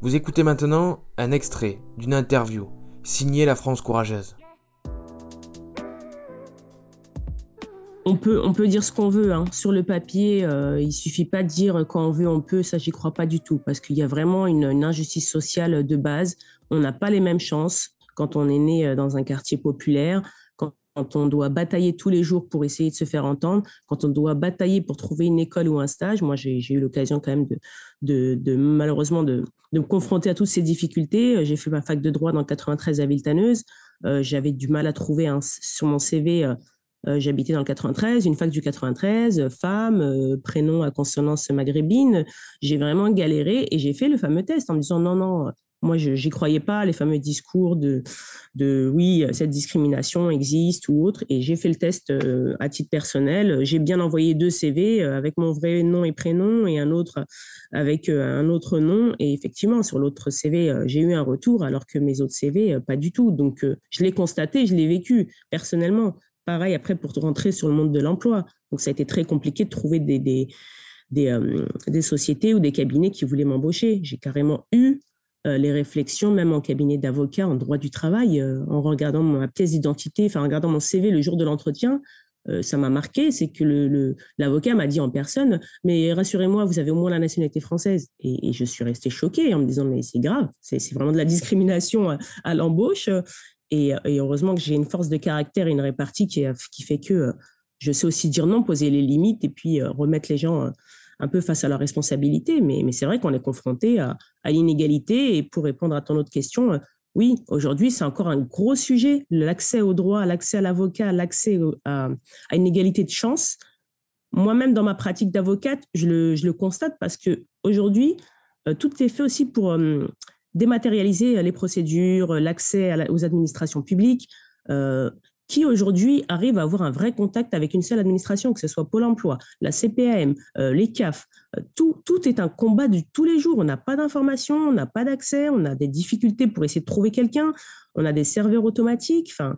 Vous écoutez maintenant un extrait d'une interview signée La France courageuse. On peut, dire ce qu'on veut. Hein. Sur le papier, euh, il suffit pas de dire quand on veut, on peut. Ça, j'y crois pas du tout. Parce qu'il y a vraiment une, injustice sociale de base. On n'a pas les mêmes chances quand on est né euh, dans un quartier populaire, quand on doit batailler tous les jours pour essayer de se faire entendre, quand on doit batailler pour trouver une école ou un stage. Moi, j'ai eu l'occasion quand même de, malheureusement de, me confronter à toutes ces difficultés. J'ai fait ma fac de droit dans le 93 à Villetaneuse. Euh, J'avais du mal à trouver un, sur mon CV. Euh, euh, J'habitais dans le 93, une fac du 93, femme, euh, prénom à consonance maghrébine. J'ai vraiment galéré et j'ai fait le fameux test en me disant non, non, moi, je n'y croyais pas, les fameux discours de, de oui, cette discrimination existe ou autre. Et j'ai fait le test euh, à titre personnel. J'ai bien envoyé deux CV euh, avec mon vrai nom et prénom et un autre avec euh, un autre nom. Et effectivement, sur l'autre CV, j'ai eu un retour alors que mes autres CV, pas du tout. Donc, je l'ai constaté, je l'ai vécu personnellement. Pareil après pour rentrer sur le monde de l'emploi. Donc, ça a été très compliqué de trouver des, des, des, sociétés ou des cabinets qui voulaient m'embaucher. J'ai carrément eu les réflexions, même en cabinet d'avocat, en droit du travail, euh, en regardant ma pièce d'identité, enfin en regardant mon CV le jour de l'entretien, euh, ça m'a marqué, c'est que l'avocat m'a dit en personne, mais rassurez-moi, vous avez au moins la nationalité française. Et, je suis restée choquée en me disant, mais c'est grave, c'est vraiment de la discrimination à, l'embauche. Et, heureusement que j'ai une force de caractère et une répartie qui fait que je sais aussi dire non, poser les limites et puis remettre les gens un peu face à leurs responsabilités. Mais, c'est vrai qu'on est confronté à, l'inégalité. Et pour répondre à ton autre question, euh, oui, aujourd'hui, c'est encore un gros sujet. L'accès au droit, l'accès à l'avocat, l'accès à, une égalité de chance. Moi-même, dans ma pratique d'avocate, je le, je le, constate parce que aujourd'hui, euh, tout est fait aussi pour euh, dématérialiser les procédures, l'accès aux administrations publiques qui aujourd'hui arrive à avoir un vrai contact avec une seule administration, que ce soit Pôle emploi, la CPAM, euh, les CAF. Euh, tout, tout est un combat de tous les jours. On n'a pas d'informations, on n'a pas d'accès, on a des difficultés pour essayer de trouver quelqu'un, on a des serveurs automatiques. Enfin,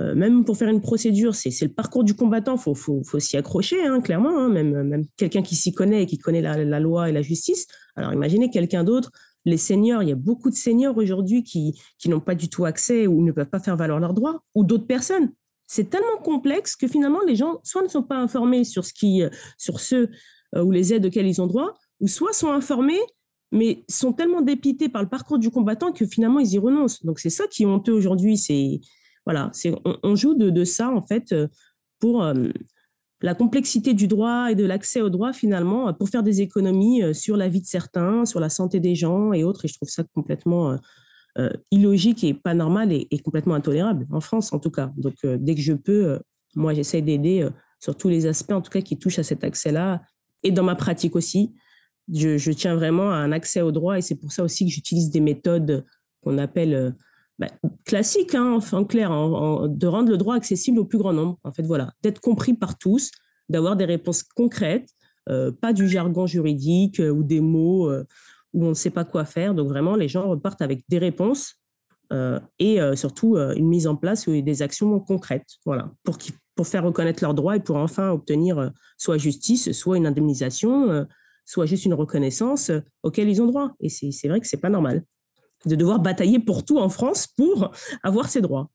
euh, même pour faire une procédure, c'est le parcours du combattant, il faut, s'y accrocher, hein, clairement. Hein. même, quelqu'un qui s'y connaît et qui connaît la, loi et la justice. Alors imaginez quelqu'un d'autre les seniors, il y a beaucoup de seniors aujourd'hui qui, qui n'ont pas du tout accès ou ne peuvent pas faire valoir leurs droits, ou d'autres personnes. C'est tellement complexe que finalement, les gens soit ne sont pas informés sur, ce ceux euh, ou les aides auxquelles ils ont droit, ou soit sont informés, mais sont tellement dépités par le parcours du combattant que finalement, ils y renoncent. Donc, c'est ça qui est honteux aujourd'hui. C'est, voilà, c'est, on, joue de, ça, en fait, euh, pour, euh, la complexité du droit et de l'accès au droit, finalement, pour faire des économies euh, sur la vie de certains, sur la santé des gens et autres. Et je trouve ça complètement euh, euh, illogique et pas normal et, complètement intolérable, en France en tout cas. Donc, dès que je peux, moi, j'essaie d'aider sur tous les aspects, en tout cas, qui touchent à cet accès-là. Et dans ma pratique aussi, je, tiens vraiment à un accès au droit et c'est pour ça aussi que j'utilise des méthodes qu'on appelle bah, classique, hein, en clair, de rendre le droit accessible au plus grand nombre. En fait, voilà, d'être compris par tous, d'avoir des réponses concrètes, euh, pas du jargon juridique euh, ou des mots euh, où on ne sait pas quoi faire. Donc vraiment, les gens repartent avec des réponses et surtout une mise en place des actions concrètes, voilà, pour, pour faire reconnaître leurs droits et pour enfin obtenir soit justice, soit une indemnisation, soit juste une reconnaissance auquel ils ont droit. Et c'est vrai que c'est pas normal de devoir batailler pour tout en France pour avoir ses droits.